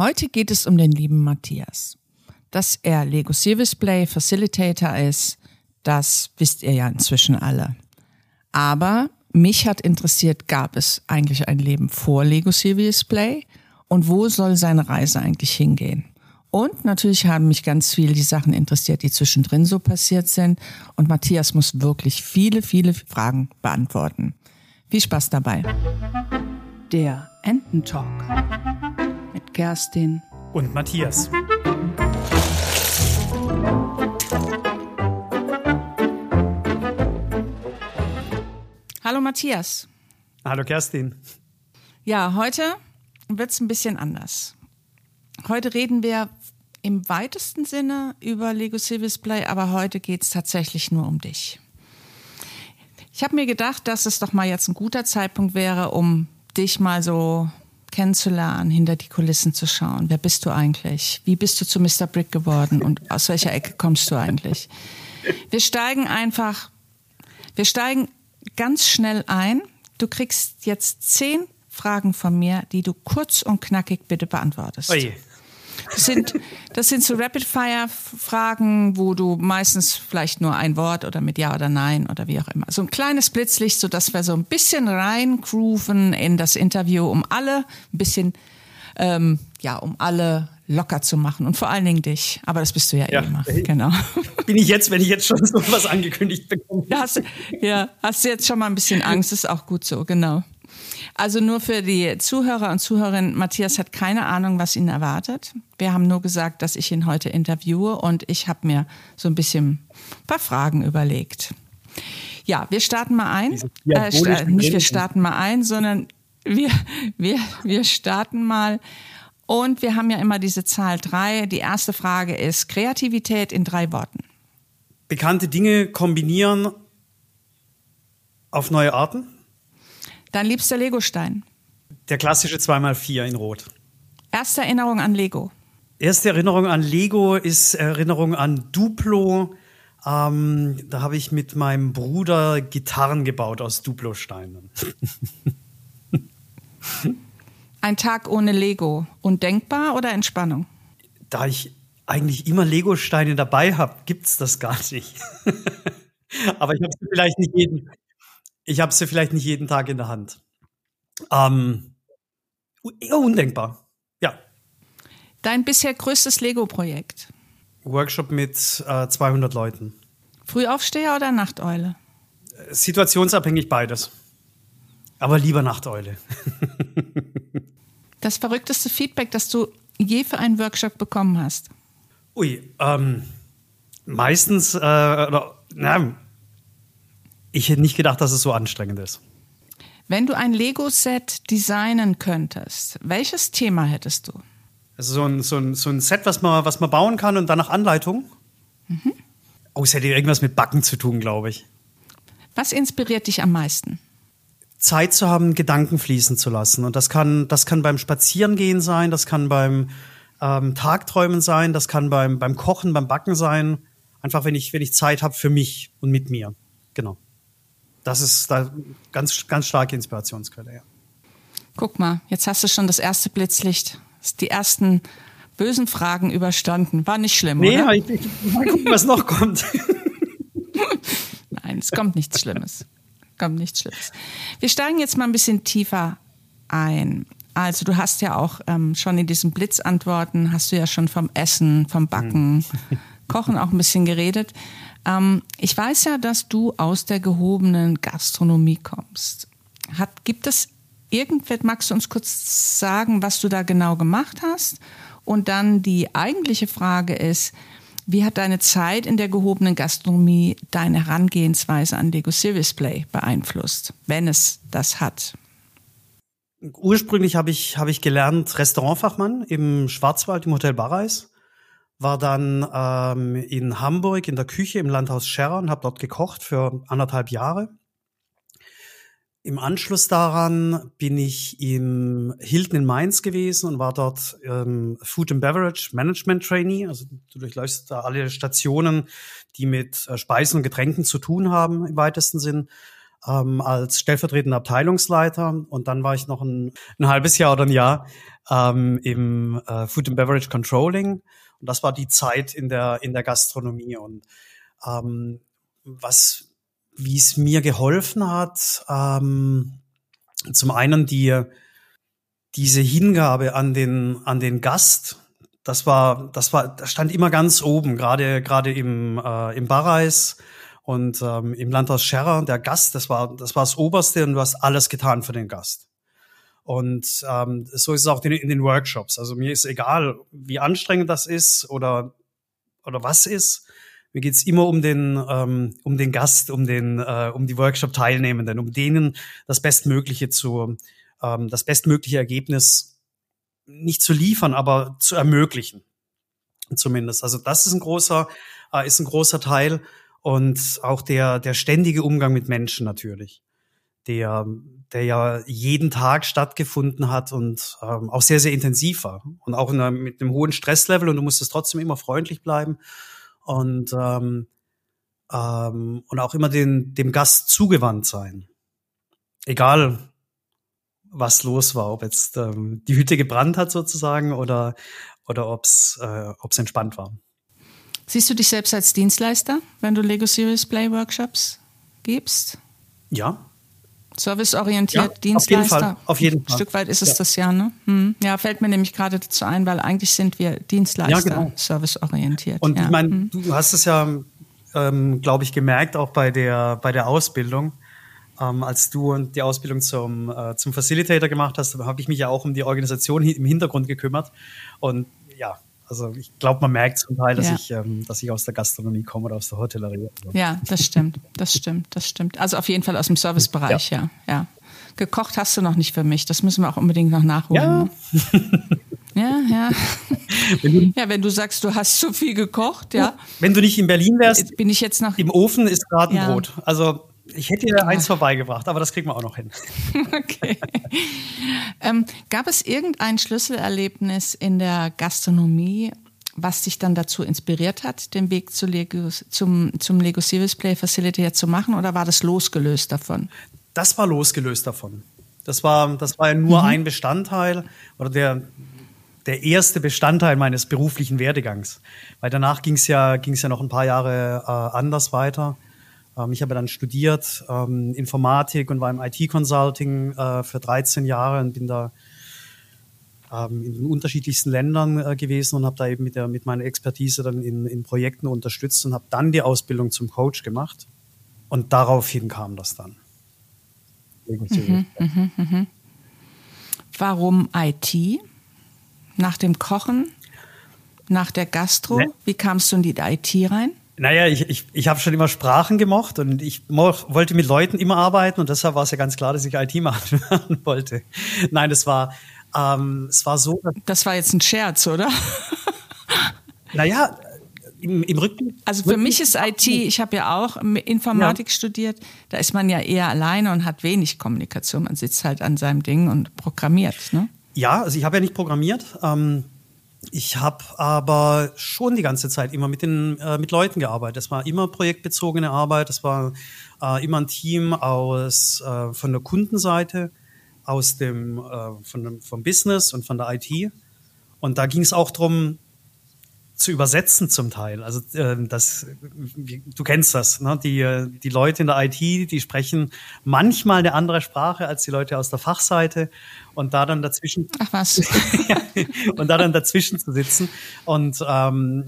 Heute geht es um den lieben Matthias. Dass er Lego Service Play Facilitator ist, das wisst ihr ja inzwischen alle. Aber mich hat interessiert, gab es eigentlich ein Leben vor Lego Serious Play? Und wo soll seine Reise eigentlich hingehen? Und natürlich haben mich ganz viele die Sachen interessiert, die zwischendrin so passiert sind. Und Matthias muss wirklich viele, viele Fragen beantworten. Viel Spaß dabei. Der Ententalk Kerstin und Matthias. Hallo Matthias. Hallo Kerstin. Ja, heute wird es ein bisschen anders. Heute reden wir im weitesten Sinne über Lego Civis Play, aber heute geht es tatsächlich nur um dich. Ich habe mir gedacht, dass es doch mal jetzt ein guter Zeitpunkt wäre, um dich mal so kennenzulernen, hinter die Kulissen zu schauen. Wer bist du eigentlich? Wie bist du zu Mr. Brick geworden und aus welcher Ecke kommst du eigentlich? Wir steigen einfach, wir steigen ganz schnell ein. Du kriegst jetzt zehn Fragen von mir, die du kurz und knackig bitte beantwortest. Oje. Das sind, das sind so Rapid-Fire-Fragen, wo du meistens vielleicht nur ein Wort oder mit Ja oder Nein oder wie auch immer. So ein kleines Blitzlicht, so dass wir so ein bisschen reingrooven in das Interview, um alle ein bisschen, ähm, ja, um alle locker zu machen und vor allen Dingen dich. Aber das bist du ja, ja. immer. Genau. Bin ich jetzt, wenn ich jetzt schon so was angekündigt bekomme? Hast, ja, hast du jetzt schon mal ein bisschen Angst? ist auch gut so, genau. Also nur für die Zuhörer und Zuhörerinnen, Matthias hat keine Ahnung, was ihn erwartet. Wir haben nur gesagt, dass ich ihn heute interviewe und ich habe mir so ein bisschen ein paar Fragen überlegt. Ja, wir starten mal ein. Äh, nicht wir starten mal ein, sondern wir, wir, wir starten mal. Und wir haben ja immer diese Zahl drei. Die erste Frage ist Kreativität in drei Worten. Bekannte Dinge kombinieren auf neue Arten. Dein liebster Legostein? Der klassische 2x4 in Rot. Erste Erinnerung an Lego? Erste Erinnerung an Lego ist Erinnerung an Duplo. Ähm, da habe ich mit meinem Bruder Gitarren gebaut aus Duplo-Steinen. Ein Tag ohne Lego. Undenkbar oder Entspannung? Da ich eigentlich immer Lego-Steine dabei habe, gibt es das gar nicht. Aber ich habe sie vielleicht nicht jeden, ich habe sie vielleicht nicht jeden Tag in der Hand. Ähm, undenkbar. Ja. Dein bisher größtes Lego-Projekt? Workshop mit äh, 200 Leuten. Frühaufsteher oder Nachteule? Situationsabhängig beides. Aber lieber Nachteule. das verrückteste Feedback, das du je für einen Workshop bekommen hast? Ui, ähm, meistens, äh, oder, na, ich hätte nicht gedacht, dass es so anstrengend ist. Wenn du ein Lego-Set designen könntest, welches Thema hättest du? Also so ein, so ein, so ein Set, was man, was man bauen kann und dann nach Anleitung? Mhm. Oh, es hätte irgendwas mit Backen zu tun, glaube ich. Was inspiriert dich am meisten? Zeit zu haben, Gedanken fließen zu lassen. Und das kann, das kann beim Spazierengehen sein, das kann beim ähm, Tagträumen sein, das kann beim, beim Kochen, beim Backen sein. Einfach, wenn ich, wenn ich Zeit habe für mich und mit mir. Genau das ist da ganz, ganz starke Inspirationsquelle, ja. Guck mal, jetzt hast du schon das erste Blitzlicht, die ersten bösen Fragen überstanden. War nicht schlimm, nee, oder? Nee, ich, ich, mal gucken, was noch kommt. Nein, es kommt nichts Schlimmes. Kommt nichts Schlimmes. Wir steigen jetzt mal ein bisschen tiefer ein. Also du hast ja auch ähm, schon in diesen Blitzantworten, hast du ja schon vom Essen, vom Backen, hm. Kochen auch ein bisschen geredet. Ähm, ich weiß ja, dass du aus der gehobenen Gastronomie kommst. Hat, gibt es irgendwas, magst du uns kurz sagen, was du da genau gemacht hast? Und dann die eigentliche Frage ist, wie hat deine Zeit in der gehobenen Gastronomie deine Herangehensweise an Lego Service Play beeinflusst, wenn es das hat? Ursprünglich habe ich, habe ich gelernt Restaurantfachmann im Schwarzwald im Hotel Barreis war dann ähm, in Hamburg in der Küche im Landhaus Scherrer und habe dort gekocht für anderthalb Jahre. Im Anschluss daran bin ich im Hilton in Mainz gewesen und war dort ähm, Food and Beverage Management Trainee. Also du durchläufst da alle Stationen, die mit äh, Speisen und Getränken zu tun haben im weitesten Sinn. ähm, als stellvertretender Abteilungsleiter und dann war ich noch ein, ein halbes Jahr oder ein Jahr ähm, im äh, Food and Beverage Controlling und das war die Zeit in der in der Gastronomie. Und ähm, was wie es mir geholfen hat, ähm, zum einen die diese Hingabe an den an den Gast, das war das war das stand immer ganz oben, gerade gerade im äh, im Barreis und ähm, im Landhaus Scherrer, der Gast, das war das war das Oberste und du hast alles getan für den Gast. Und ähm, so ist es auch in, in den Workshops. Also mir ist egal, wie anstrengend das ist oder oder was ist. Mir geht's immer um den ähm, um den Gast, um den äh, um die Workshop-Teilnehmenden, um denen das Bestmögliche zu ähm, das bestmögliche Ergebnis nicht zu liefern, aber zu ermöglichen, zumindest. Also das ist ein großer äh, ist ein großer Teil und auch der, der ständige Umgang mit Menschen natürlich, der, der ja jeden Tag stattgefunden hat und ähm, auch sehr, sehr intensiv war und auch einer, mit einem hohen Stresslevel und du musstest trotzdem immer freundlich bleiben und, ähm, ähm, und auch immer den, dem Gast zugewandt sein. Egal, was los war, ob jetzt ähm, die Hütte gebrannt hat sozusagen oder, oder ob es äh, ob's entspannt war. Siehst du dich selbst als Dienstleister, wenn du Lego Series Play Workshops gibst? Ja. Serviceorientiert, ja, Dienstleister. Auf jeden Fall. Auf jeden Fall. Ein Stück weit ist es ja. das ja, ne? Hm. Ja, fällt mir nämlich gerade dazu ein, weil eigentlich sind wir Dienstleister, ja, genau. serviceorientiert. Und ich meine, hm. du hast es ja, ähm, glaube ich, gemerkt, auch bei der, bei der Ausbildung. Ähm, als du die Ausbildung zum, äh, zum Facilitator gemacht hast, habe ich mich ja auch um die Organisation im Hintergrund gekümmert. Und ja, also ich glaube, man merkt zum Teil, dass ja. ich, ähm, dass ich aus der Gastronomie komme oder aus der Hotellerie. Ja, das stimmt, das stimmt, das stimmt. Also auf jeden Fall aus dem Servicebereich, ja. ja, ja. Gekocht hast du noch nicht für mich. Das müssen wir auch unbedingt noch nachholen. Ja. Ne? Ja, ja. Wenn ja, wenn du sagst, du hast zu viel gekocht, ja. Wenn du nicht in Berlin wärst, bin ich jetzt noch. Im Ofen ist gerade ein Brot. Also ich hätte dir eins vorbeigebracht, aber das kriegen wir auch noch hin. Okay. ähm, gab es irgendein Schlüsselerlebnis in der Gastronomie, was dich dann dazu inspiriert hat, den Weg zu Lego, zum, zum Lego Serious Play Facility zu machen, oder war das losgelöst davon? Das war losgelöst davon. Das war, das war ja nur mhm. ein Bestandteil oder der, der erste Bestandteil meines beruflichen Werdegangs. Weil danach ging es ja, ging's ja noch ein paar Jahre äh, anders weiter. Ähm, ich habe dann studiert ähm, Informatik und war im IT-Consulting äh, für 13 Jahre und bin da ähm, in den unterschiedlichsten Ländern äh, gewesen und habe da eben mit, der, mit meiner Expertise dann in, in Projekten unterstützt und habe dann die Ausbildung zum Coach gemacht. Und daraufhin kam das dann. Mhm, mh, mh. Warum IT? Nach dem Kochen? Nach der Gastro? Ne. Wie kamst du in die IT rein? Naja, ich, ich, ich habe schon immer Sprachen gemocht und ich wollte mit Leuten immer arbeiten und deshalb war es ja ganz klar, dass ich IT machen wollte. Nein, es war, ähm, es war so. Das war jetzt ein Scherz, oder? naja, im, im Rücken. Also für mich ist IT, ich habe ja auch Informatik ja. studiert, da ist man ja eher alleine und hat wenig Kommunikation. Man sitzt halt an seinem Ding und programmiert. Ne? Ja, also ich habe ja nicht programmiert. Ähm, ich habe aber schon die ganze Zeit immer mit den äh, mit Leuten gearbeitet. Es war immer projektbezogene Arbeit. Es war äh, immer ein Team aus äh, von der Kundenseite, aus dem äh, von dem, vom Business und von der IT. Und da ging es auch drum zu übersetzen zum Teil. Also äh, das, du kennst das, ne? die, die Leute in der IT, die sprechen manchmal eine andere Sprache als die Leute aus der Fachseite und da dann dazwischen Ach was. und da dann dazwischen zu sitzen und ähm,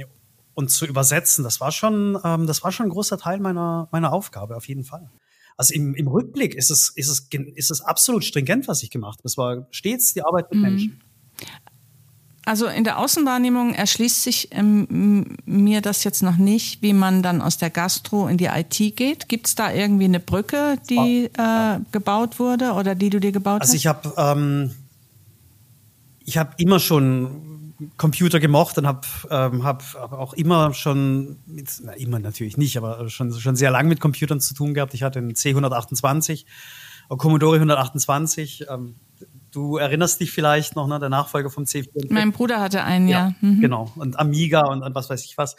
und zu übersetzen, das war schon ähm, das war schon ein großer Teil meiner meiner Aufgabe auf jeden Fall. Also im, im Rückblick ist es ist es ist es absolut stringent, was ich gemacht habe. Es war stets die Arbeit mit mhm. Menschen. Also in der Außenwahrnehmung erschließt sich ähm, mir das jetzt noch nicht, wie man dann aus der Gastro in die IT geht. Gibt es da irgendwie eine Brücke, die äh, gebaut wurde oder die du dir gebaut also hast? Also ich habe ähm, ich habe immer schon Computer gemocht und habe ähm, hab auch immer schon, mit, na, immer natürlich nicht, aber schon, schon sehr lang mit Computern zu tun gehabt. Ich hatte einen C128, Commodore 128. Ähm, Du erinnerst dich vielleicht noch, ne, der Nachfolger vom C64. Mein Bruder hatte einen, ja. ja. Mhm. Genau. Und Amiga und, und was weiß ich was.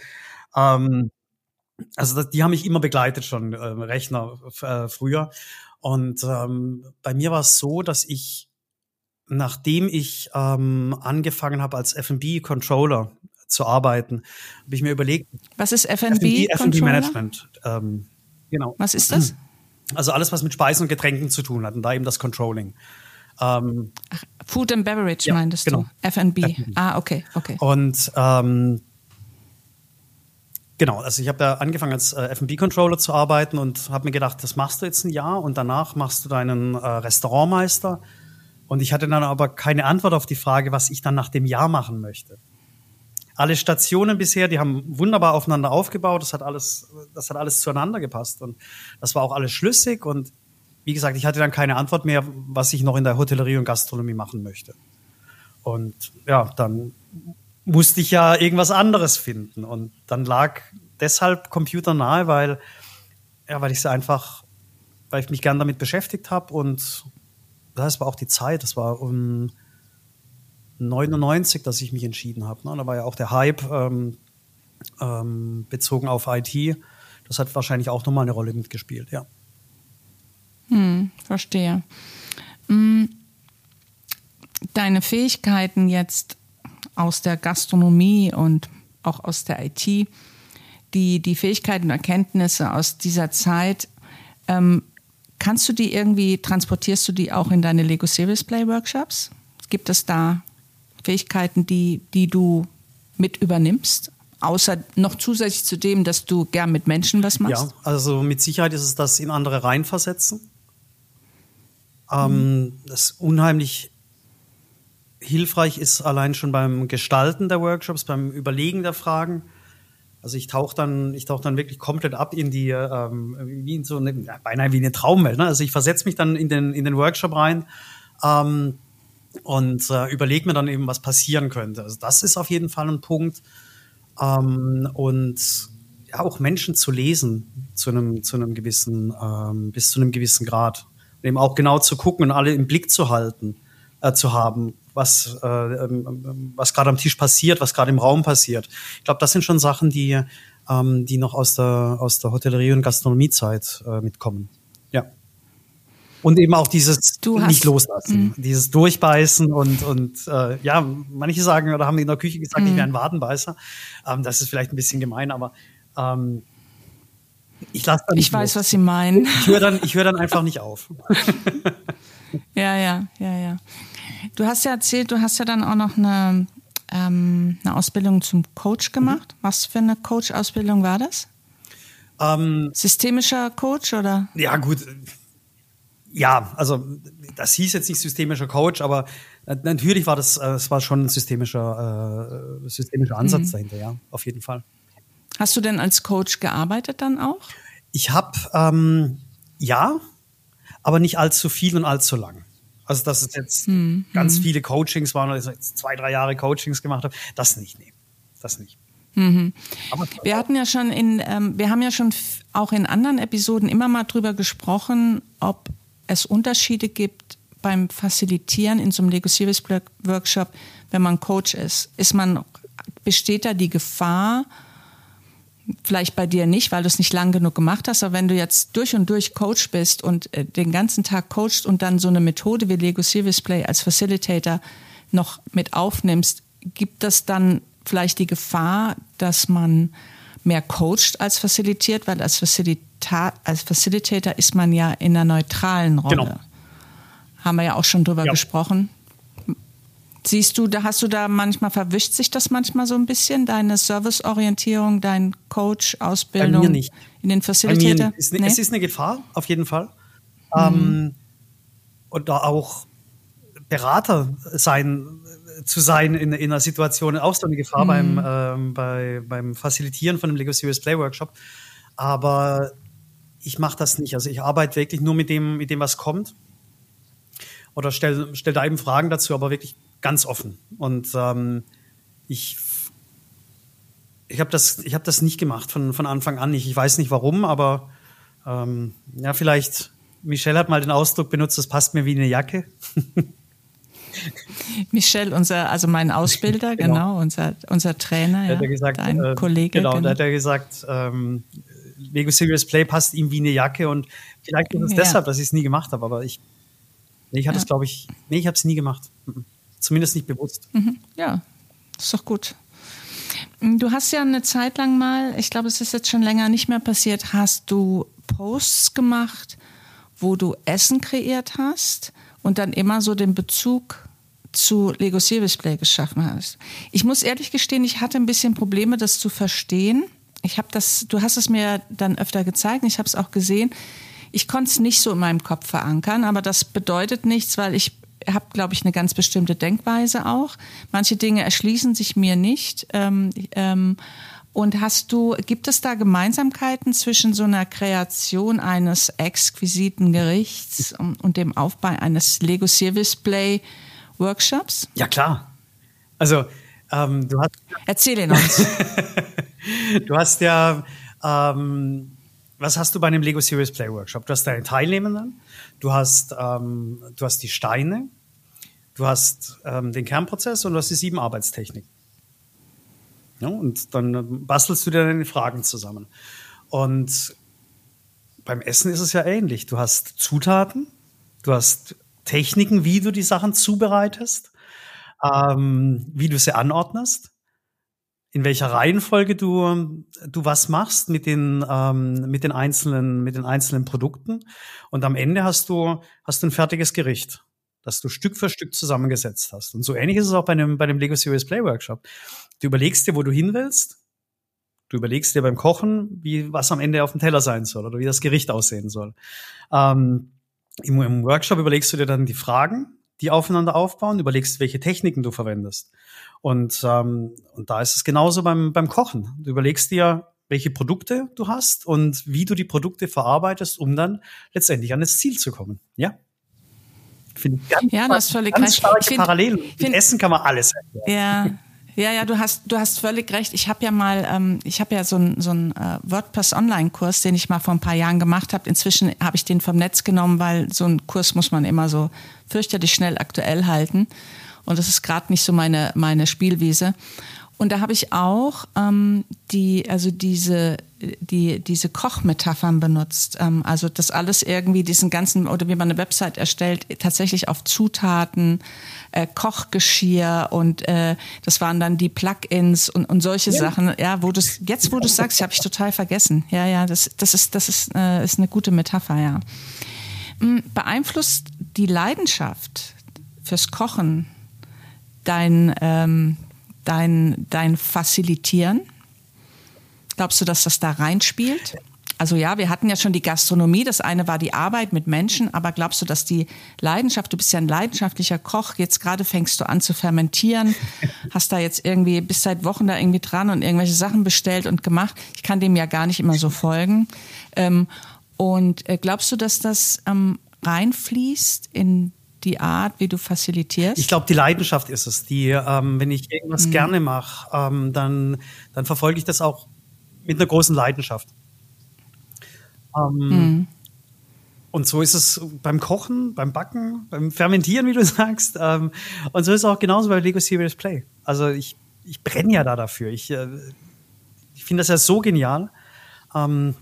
Ähm, also das, die haben mich immer begleitet schon, äh, Rechner äh, früher. Und ähm, bei mir war es so, dass ich, nachdem ich ähm, angefangen habe als F&B-Controller zu arbeiten, habe ich mir überlegt. Was ist F&B? F&B Management. Ähm, genau. Was ist das? Also alles, was mit Speisen und Getränken zu tun hat und da eben das Controlling. Ähm, Ach, Food and Beverage ja, meintest genau. du? F&B. Ah, okay, okay. Und ähm, genau, also ich habe da angefangen als äh, F&B-Controller zu arbeiten und habe mir gedacht, das machst du jetzt ein Jahr und danach machst du deinen äh, Restaurantmeister. Und ich hatte dann aber keine Antwort auf die Frage, was ich dann nach dem Jahr machen möchte alle Stationen bisher, die haben wunderbar aufeinander aufgebaut. Das hat alles, das hat alles zueinander gepasst und das war auch alles schlüssig und wie gesagt, ich hatte dann keine Antwort mehr, was ich noch in der Hotellerie und Gastronomie machen möchte. Und ja, dann musste ich ja irgendwas anderes finden und dann lag deshalb Computer nahe, weil ja, weil ich es einfach, weil ich mich gern damit beschäftigt habe und das war auch die Zeit. Das war um 99, dass ich mich entschieden habe. Ne? Da war ja auch der Hype ähm, ähm, bezogen auf IT. Das hat wahrscheinlich auch nochmal eine Rolle mitgespielt, ja. Hm, verstehe. Hm, deine Fähigkeiten jetzt aus der Gastronomie und auch aus der IT, die, die Fähigkeiten und Erkenntnisse aus dieser Zeit, ähm, kannst du die irgendwie, transportierst du die auch in deine Lego Serious Play Workshops? Gibt es da Fähigkeiten, die, die du mit übernimmst? Außer noch zusätzlich zu dem, dass du gern mit Menschen was machst? Ja, also mit Sicherheit ist es das in andere reinversetzen. Ähm, mhm. Das unheimlich hilfreich ist allein schon beim Gestalten der Workshops, beim Überlegen der Fragen. Also ich tauche dann, ich tauche dann wirklich komplett ab in die, ähm, wie in so eine, beinahe wie eine Traumwelt. Ne? Also ich versetze mich dann in den, in den Workshop rein. Ähm, und äh, überlege mir dann eben, was passieren könnte. Also das ist auf jeden Fall ein Punkt. Ähm, und ja, auch Menschen zu lesen zu einem, zu einem gewissen, ähm, bis zu einem gewissen Grad. Eben auch genau zu gucken und alle im Blick zu halten, äh, zu haben, was, äh, ähm, was gerade am Tisch passiert, was gerade im Raum passiert. Ich glaube, das sind schon Sachen, die, ähm, die noch aus der, aus der Hotellerie- und Gastronomiezeit äh, mitkommen. Ja. Und eben auch dieses nicht loslassen, mh. dieses Durchbeißen und, und äh, ja, manche sagen oder haben in der Küche gesagt, mh. ich wäre ein Wadenbeißer. Ähm, das ist vielleicht ein bisschen gemein, aber ähm, ich lasse dann Ich weiß, los. was Sie meinen. Ich höre dann, ich höre dann einfach nicht auf. ja, ja, ja, ja. Du hast ja erzählt, du hast ja dann auch noch eine, ähm, eine Ausbildung zum Coach gemacht. Mhm. Was für eine Coach-Ausbildung war das? Ähm, Systemischer Coach oder? Ja, gut ja, also das hieß jetzt nicht systemischer Coach, aber natürlich war das, es war schon ein systemischer, äh, systemischer Ansatz mhm. dahinter, ja, auf jeden Fall. Hast du denn als Coach gearbeitet dann auch? Ich habe ähm, ja, aber nicht allzu viel und allzu lang. Also dass es jetzt mhm. ganz viele Coachings waren, also jetzt zwei, drei Jahre Coachings gemacht habe, das nicht, nee, das nicht. Mhm. Wir hatten ja schon in, ähm, wir haben ja schon auch in anderen Episoden immer mal drüber gesprochen, ob es Unterschiede gibt beim Facilitieren in so einem Lego Series Workshop, wenn man Coach ist. Ist man, besteht da die Gefahr, vielleicht bei dir nicht, weil du es nicht lang genug gemacht hast, aber wenn du jetzt durch und durch Coach bist und äh, den ganzen Tag coachst und dann so eine Methode wie Lego Series Play als Facilitator noch mit aufnimmst, gibt das dann vielleicht die Gefahr, dass man mehr coacht als facilitiert, weil als, Facilita als Facilitator ist man ja in einer neutralen Rolle. Genau. Haben wir ja auch schon drüber ja. gesprochen. Siehst du, da hast du da manchmal verwischt sich das manchmal so ein bisschen, deine Serviceorientierung, dein Coach, Ausbildung Bei mir nicht. in den Facilitator? Ist ne, nee? Es ist eine Gefahr, auf jeden Fall. Mhm. Ähm, und da auch Berater sein zu sein in, in einer Situation auch so eine Gefahr mhm. beim, ähm, bei, beim Facilitieren von einem Lego Serious Play Workshop. Aber ich mache das nicht. Also ich arbeite wirklich nur mit dem, mit dem, was kommt. Oder stelle stell da eben Fragen dazu, aber wirklich ganz offen. Und ähm, ich, ich habe das, ich hab das nicht gemacht von, von Anfang an nicht. Ich weiß nicht warum, aber ähm, ja, vielleicht, Michelle hat mal den Ausdruck benutzt, das passt mir wie eine Jacke. Michel, unser, also mein Ausbilder, genau, genau unser, unser Trainer, ja, gesagt, dein äh, Kollege. Genau, genau, da hat er gesagt, ähm, Lego Serious Play passt ihm wie eine Jacke und vielleicht ist es ja. deshalb, dass ich es nie gemacht habe, aber ich, nee, ich hatte es, glaube ich, nee, ich habe es nie gemacht. Mhm. Zumindest nicht bewusst. Mhm. Ja, ist doch gut. Du hast ja eine Zeit lang mal, ich glaube, es ist jetzt schon länger nicht mehr passiert, hast du Posts gemacht, wo du Essen kreiert hast und dann immer so den Bezug zu Lego Serious Play geschaffen hast. Ich muss ehrlich gestehen, ich hatte ein bisschen Probleme, das zu verstehen. Ich habe das, du hast es mir dann öfter gezeigt, ich habe es auch gesehen. Ich konnte es nicht so in meinem Kopf verankern, aber das bedeutet nichts, weil ich habe, glaube ich, eine ganz bestimmte Denkweise auch. Manche Dinge erschließen sich mir nicht. Ähm, ähm, und hast du, gibt es da Gemeinsamkeiten zwischen so einer Kreation eines exquisiten Gerichts und, und dem Aufbau eines Lego Service Play Workshops? Ja, klar. Also, ähm, du hast. Erzähl ihn uns. du hast ja, ähm, was hast du bei einem Lego Serious Play Workshop? Du hast deine Teilnehmenden, du hast, ähm, du hast die Steine, du hast ähm, den Kernprozess und du hast die sieben Arbeitstechniken. Ja, und dann bastelst du dir deine Fragen zusammen. Und beim Essen ist es ja ähnlich. Du hast Zutaten, du hast Techniken, wie du die Sachen zubereitest, ähm, wie du sie anordnest, in welcher Reihenfolge du, du was machst mit den, ähm, mit den einzelnen, mit den einzelnen Produkten. Und am Ende hast du, hast du ein fertiges Gericht, das du Stück für Stück zusammengesetzt hast. Und so ähnlich ist es auch bei einem, bei dem Lego Serious Play Workshop. Du überlegst dir, wo du hin willst. Du überlegst dir beim Kochen, wie, was am Ende auf dem Teller sein soll oder wie das Gericht aussehen soll. Ähm, Im Workshop überlegst du dir dann die Fragen, die aufeinander aufbauen, überlegst, welche Techniken du verwendest. Und, ähm, und da ist es genauso beim, beim Kochen. Du überlegst dir, welche Produkte du hast und wie du die Produkte verarbeitest, um dann letztendlich an das Ziel zu kommen. Ja? Finde ich ganz, ja, das völlig ganz starke Parallelen. Mit Essen kann man alles erklären. Ja. Ja, ja, du hast, du hast völlig recht. Ich habe ja mal, ähm, ich habe ja so einen so einen, äh, WordPress-Online-Kurs, den ich mal vor ein paar Jahren gemacht habe. Inzwischen habe ich den vom Netz genommen, weil so einen Kurs muss man immer so fürchterlich schnell aktuell halten. Und das ist gerade nicht so meine, meine Spielwiese. Und da habe ich auch ähm, die, also diese, die, diese Kochmetaphern benutzt. Ähm, also das alles irgendwie, diesen ganzen, oder wie man eine Website erstellt, tatsächlich auf Zutaten, äh, Kochgeschirr und äh, das waren dann die Plugins und, und solche ja. Sachen. Ja, wo du jetzt, wo du sagst, habe ich total vergessen. Ja, ja, das, das ist, das ist, äh, ist eine gute Metapher, ja. Hm, beeinflusst die Leidenschaft fürs Kochen dein ähm, dein, dein Facilitieren? Glaubst du, dass das da reinspielt? Also ja, wir hatten ja schon die Gastronomie, das eine war die Arbeit mit Menschen, aber glaubst du, dass die Leidenschaft, du bist ja ein leidenschaftlicher Koch, jetzt gerade fängst du an zu fermentieren, hast da jetzt irgendwie, bist seit Wochen da irgendwie dran und irgendwelche Sachen bestellt und gemacht. Ich kann dem ja gar nicht immer so folgen. Ähm, und äh, glaubst du, dass das ähm, reinfließt in die Art, wie du facilitierst? Ich glaube, die Leidenschaft ist es. Die, ähm, wenn ich irgendwas mhm. gerne mache, ähm, dann, dann verfolge ich das auch mit einer großen Leidenschaft. Ähm, mhm. Und so ist es beim Kochen, beim Backen, beim Fermentieren, wie du sagst. Ähm, und so ist es auch genauso bei Lego Serious Play. Also ich, ich brenne ja da dafür. Ich, äh, ich finde das ja so genial, ähm,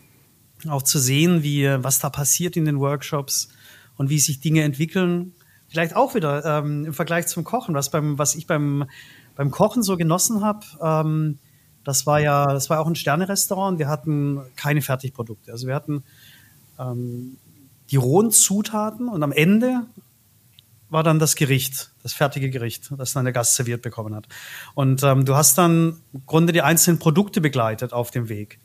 auch zu sehen, wie was da passiert in den Workshops und wie sich Dinge entwickeln vielleicht auch wieder ähm, im Vergleich zum Kochen, was beim, was ich beim, beim Kochen so genossen habe, ähm, das war ja, das war auch ein Sterne-Restaurant. Wir hatten keine Fertigprodukte. Also wir hatten ähm, die rohen Zutaten und am Ende war dann das Gericht, das fertige Gericht, das dann der Gast serviert bekommen hat. Und ähm, du hast dann im Grunde die einzelnen Produkte begleitet auf dem Weg.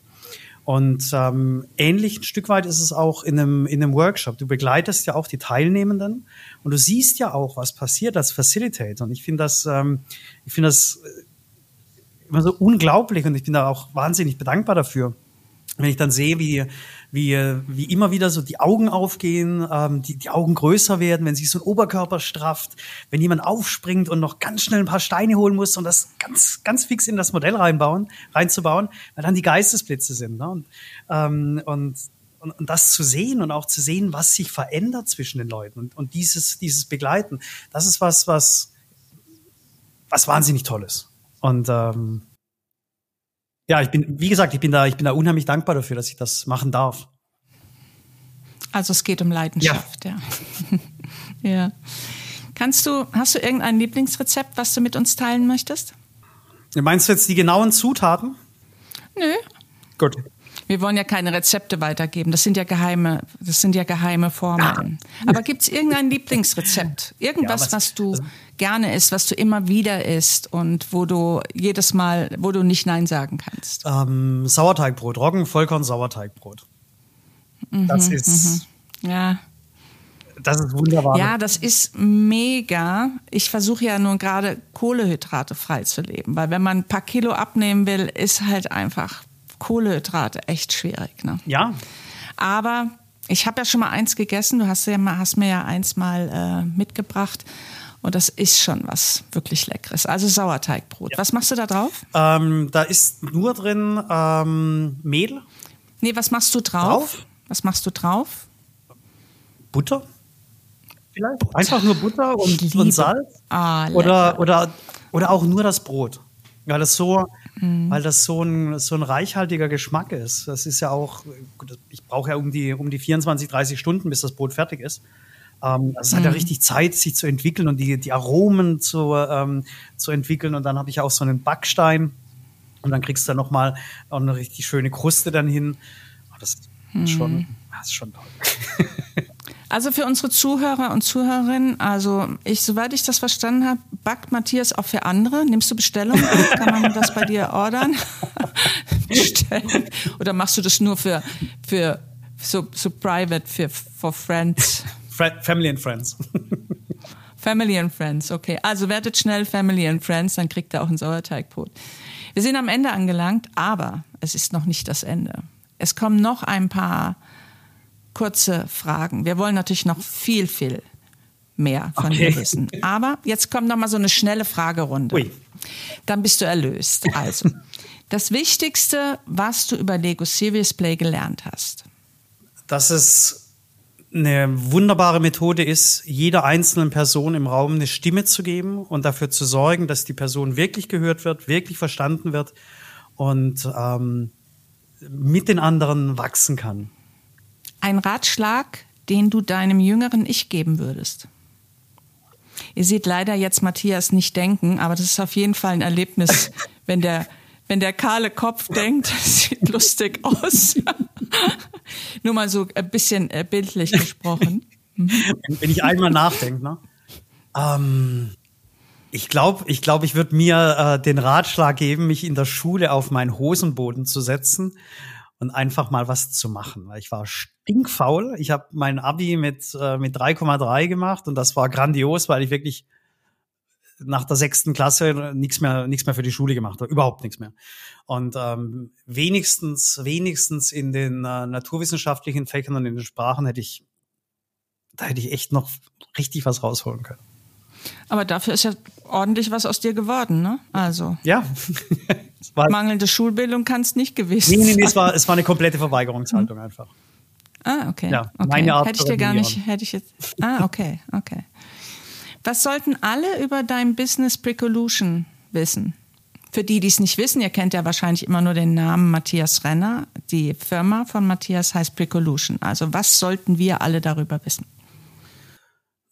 Und ähm, ähnlich ein Stück weit ist es auch in einem, in einem Workshop. Du begleitest ja auch die Teilnehmenden und du siehst ja auch, was passiert als Facilitator. Und ich finde das, ähm, ich finde das äh, immer so unglaublich und ich bin da auch wahnsinnig bedankbar dafür wenn ich dann sehe, wie, wie, wie immer wieder so die Augen aufgehen, ähm, die, die Augen größer werden, wenn sich so ein Oberkörper strafft, wenn jemand aufspringt und noch ganz schnell ein paar Steine holen muss und das ganz, ganz fix in das Modell reinbauen, reinzubauen, weil dann die Geistesblitze sind. Ne? Und, ähm, und, und, und das zu sehen und auch zu sehen, was sich verändert zwischen den Leuten und, und dieses, dieses Begleiten, das ist was, was, was wahnsinnig Tolles. Und ähm, ja, ich bin, wie gesagt, ich bin da, ich bin da unheimlich dankbar dafür, dass ich das machen darf. Also es geht um Leidenschaft, ja. Ja. ja. Kannst du, hast du irgendein Lieblingsrezept, was du mit uns teilen möchtest? Meinst du jetzt die genauen Zutaten? Nö. Gut. Wir wollen ja keine Rezepte weitergeben. Das sind ja geheime, das sind ja geheime Formeln. Aber gibt es irgendein Lieblingsrezept? Irgendwas, ja, was, was, du also, gerne isst, was du immer wieder isst und wo du jedes Mal, wo du nicht Nein sagen kannst? Ähm, Sauerteigbrot, Roggen, Vollkorn, Sauerteigbrot. Mhm, das ist. Mhm. Ja. Das ist wunderbar. Ja, das ist mega. Ich versuche ja nun gerade Kohlehydrate frei zu leben, weil wenn man ein paar Kilo abnehmen will, ist halt einfach Kohlehydrate echt schwierig. Ne? Ja. Aber ich habe ja schon mal eins gegessen. Du hast, ja mal, hast mir ja eins mal äh, mitgebracht. Und das ist schon was wirklich Leckeres. Also Sauerteigbrot. Ja. Was machst du da drauf? Ähm, da ist nur drin ähm, Mehl. Nee, was machst du drauf? drauf? Was machst du drauf? Butter. Vielleicht. Butter. Einfach nur Butter und, und Salz. Ah, oder, oder, oder auch nur das Brot. Weil das so, mhm. weil das so ein, so ein reichhaltiger Geschmack ist. Das ist ja auch, ich brauche ja um die, um die 24, 30 Stunden, bis das Brot fertig ist. Ähm, also es mhm. hat ja mhm. richtig Zeit, sich zu entwickeln und die, die Aromen zu, ähm, zu entwickeln. Und dann habe ich auch so einen Backstein. Und dann kriegst du dann nochmal eine richtig schöne Kruste dann hin. Oh, das ist mhm. schon, das ist schon toll. Also für unsere Zuhörer und Zuhörerinnen, also ich, soweit ich das verstanden habe, backt Matthias auch für andere. Nimmst du Bestellungen? Kann man das bei dir ordern? Bestellen? Oder machst du das nur für, für so, so private, für for friends? Family and Friends. Family and Friends, okay. Also werdet schnell Family and Friends, dann kriegt ihr auch ein Sauerteigbrot. Wir sind am Ende angelangt, aber es ist noch nicht das Ende. Es kommen noch ein paar kurze Fragen. Wir wollen natürlich noch viel, viel mehr von okay. dir wissen. Aber jetzt kommt noch mal so eine schnelle Fragerunde. Ui. Dann bist du erlöst. Also, das Wichtigste, was du über Lego Serious Play gelernt hast. Dass es eine wunderbare Methode ist, jeder einzelnen Person im Raum eine Stimme zu geben und dafür zu sorgen, dass die Person wirklich gehört wird, wirklich verstanden wird und ähm, mit den anderen wachsen kann. Ein Ratschlag, den du deinem jüngeren Ich geben würdest? Ihr seht leider jetzt Matthias nicht denken, aber das ist auf jeden Fall ein Erlebnis, wenn der, wenn der kahle Kopf denkt, das sieht lustig aus. Nur mal so ein bisschen äh, bildlich gesprochen. Wenn ich einmal nachdenke, ne? Ähm, ich glaube, ich, glaub, ich würde mir äh, den Ratschlag geben, mich in der Schule auf meinen Hosenboden zu setzen und einfach mal was zu machen. Ich war stinkfaul. Ich habe mein Abi mit, äh, mit 3,3 gemacht und das war grandios, weil ich wirklich nach der sechsten Klasse nichts mehr, nichts mehr für die Schule gemacht habe, überhaupt nichts mehr. Und ähm, wenigstens, wenigstens in den äh, naturwissenschaftlichen Fächern und in den Sprachen hätte ich, da hätte ich echt noch richtig was rausholen können. Aber dafür ist ja ordentlich was aus dir geworden, ne? Also. Ja. Mangelnde Schulbildung kann es nicht gewesen sein. Nee, nee, nee, es war, es war eine komplette Verweigerungshaltung hm. einfach. Ah, okay. Ja, okay. meine Art hätte ich dir gar nicht, hätte ich jetzt. Ah, okay, okay. Was sollten alle über dein Business Precolution wissen? Für die, die es nicht wissen, ihr kennt ja wahrscheinlich immer nur den Namen Matthias Renner. Die Firma von Matthias heißt Precolution. Also was sollten wir alle darüber wissen?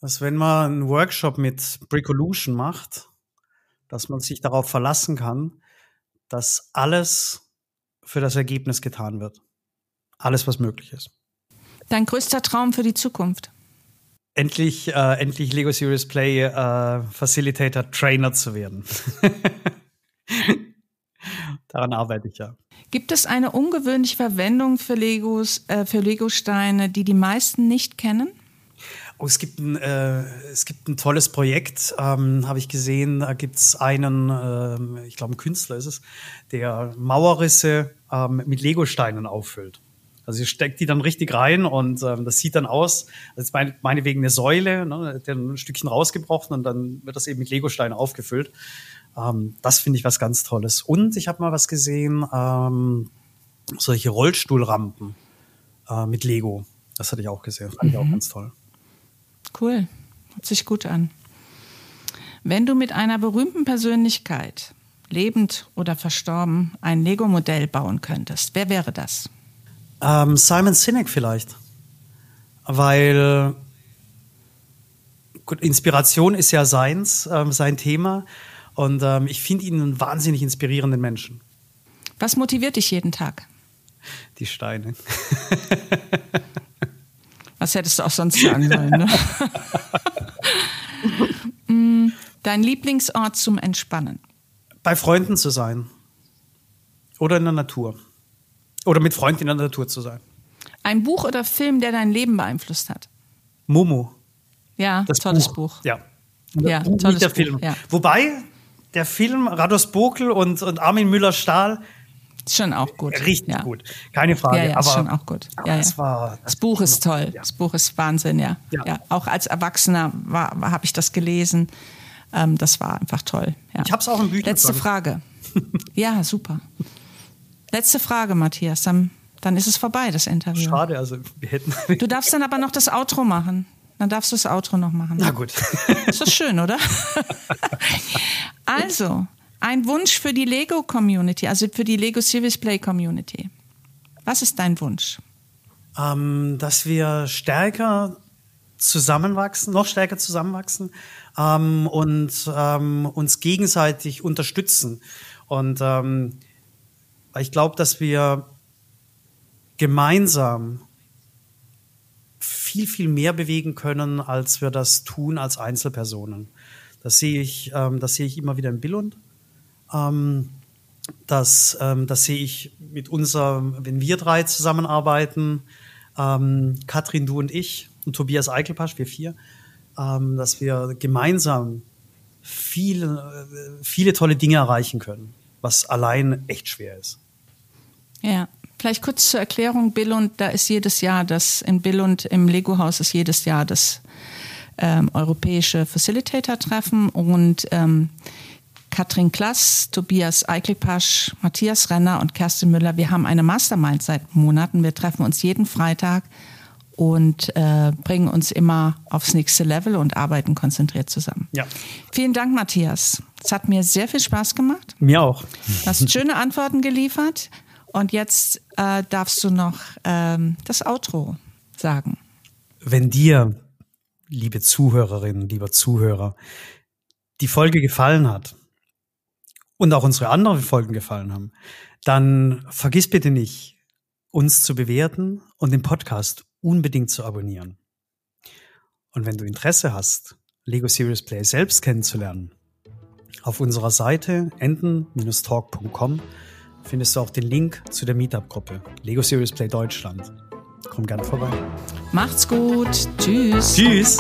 Dass wenn man einen Workshop mit Bricolution macht, dass man sich darauf verlassen kann, dass alles für das Ergebnis getan wird. Alles, was möglich ist. Dein größter Traum für die Zukunft? Endlich, äh, endlich Lego Serious Play äh, Facilitator Trainer zu werden. Daran arbeite ich ja. Gibt es eine ungewöhnliche Verwendung für Legos, äh, für Lego-Steine, die die meisten nicht kennen? Oh, es gibt ein, äh, es gibt ein tolles Projekt, ähm, habe ich gesehen. Da gibt es einen, äh, ich glaube, ein Künstler ist es, der Mauerrisse ähm, mit Legosteinen auffüllt. Also ihr steckt die dann richtig rein und ähm, das sieht dann aus, ist meine, meine wegen eine Säule, ne, der ein Stückchen rausgebrochen und dann wird das eben mit Legosteinen aufgefüllt. Ähm, das finde ich was ganz Tolles. Und ich habe mal was gesehen, ähm, solche Rollstuhlrampen äh, mit Lego. Das hatte ich auch gesehen, fand ich auch mhm. ganz toll. Cool. Hört sich gut an. Wenn du mit einer berühmten Persönlichkeit lebend oder verstorben, ein Lego-Modell bauen könntest, wer wäre das? Ähm, Simon Sinek vielleicht. Weil gut, Inspiration ist ja seins, ähm, sein Thema. Und ähm, ich finde ihn einen wahnsinnig inspirierenden Menschen. Was motiviert dich jeden Tag? Die Steine. Was hättest du auch sonst sagen sollen? Ne? Mm, dein Lieblingsort zum Entspannen? Bei Freunden zu sein. Oder in der Natur. Oder mit Freunden in der Natur zu sein. Ein Buch oder Film, der dein Leben beeinflusst hat? Momo. Ja, das tolles Buch. Buch. Ja. Ja, tolles der Buch, Film. Ja. Wobei der Film Rados Bokel und, und Armin Müller-Stahl ist schon auch gut. Richtig ja. gut. Keine Frage. Ja, ja, aber, ist schon auch gut. Ja, das, war, das Buch ist toll. Ja. Das Buch ist Wahnsinn, ja. ja. Auch als Erwachsener habe ich das gelesen. Ähm, das war einfach toll. Ja. Ich habe es auch im Büchern. Letzte Frage. ja, super. Letzte Frage, Matthias. Dann, dann ist es vorbei, das Interview. Schade, also wir hätten. Du darfst dann aber noch das Outro machen. Dann darfst du das Outro noch machen. Na gut. Ist das schön, oder? also, ein Wunsch für die Lego-Community, also für die Lego Serious Play Community. Was ist dein Wunsch? Ähm, dass wir stärker zusammenwachsen, noch stärker zusammenwachsen ähm, und ähm, uns gegenseitig unterstützen. Und ähm, ich glaube, dass wir gemeinsam viel, viel mehr bewegen können, als wir das tun als Einzelpersonen. Das sehe ich, ähm, das sehe ich immer wieder in Billund. Ähm, das, ähm, das sehe ich mit unserem, wenn wir drei zusammenarbeiten, ähm, Katrin, du und ich und Tobias Eichelpasch, wir vier, ähm, dass wir gemeinsam viele, viele tolle Dinge erreichen können, was allein echt schwer ist. Ja, vielleicht kurz zur Erklärung, Billund, da ist jedes Jahr das, in Billund im Lego-Haus ist jedes Jahr das ähm, europäische Facilitator-Treffen und ähm, Katrin Klass, Tobias Eichelpasch, Matthias Renner und Kerstin Müller. Wir haben eine Mastermind seit Monaten. Wir treffen uns jeden Freitag und äh, bringen uns immer aufs nächste Level und arbeiten konzentriert zusammen. Ja. Vielen Dank, Matthias. Es hat mir sehr viel Spaß gemacht. Mir auch. Du hast schöne Antworten geliefert. Und jetzt äh, darfst du noch ähm, das Outro sagen. Wenn dir, liebe Zuhörerinnen, lieber Zuhörer, die Folge gefallen hat, und auch unsere anderen Folgen gefallen haben, dann vergiss bitte nicht, uns zu bewerten und den Podcast unbedingt zu abonnieren. Und wenn du Interesse hast, Lego Serious Play selbst kennenzulernen, auf unserer Seite enden-talk.com findest du auch den Link zu der Meetup-Gruppe Lego Serious Play Deutschland. Komm gerne vorbei. Macht's gut. Tschüss. Tschüss.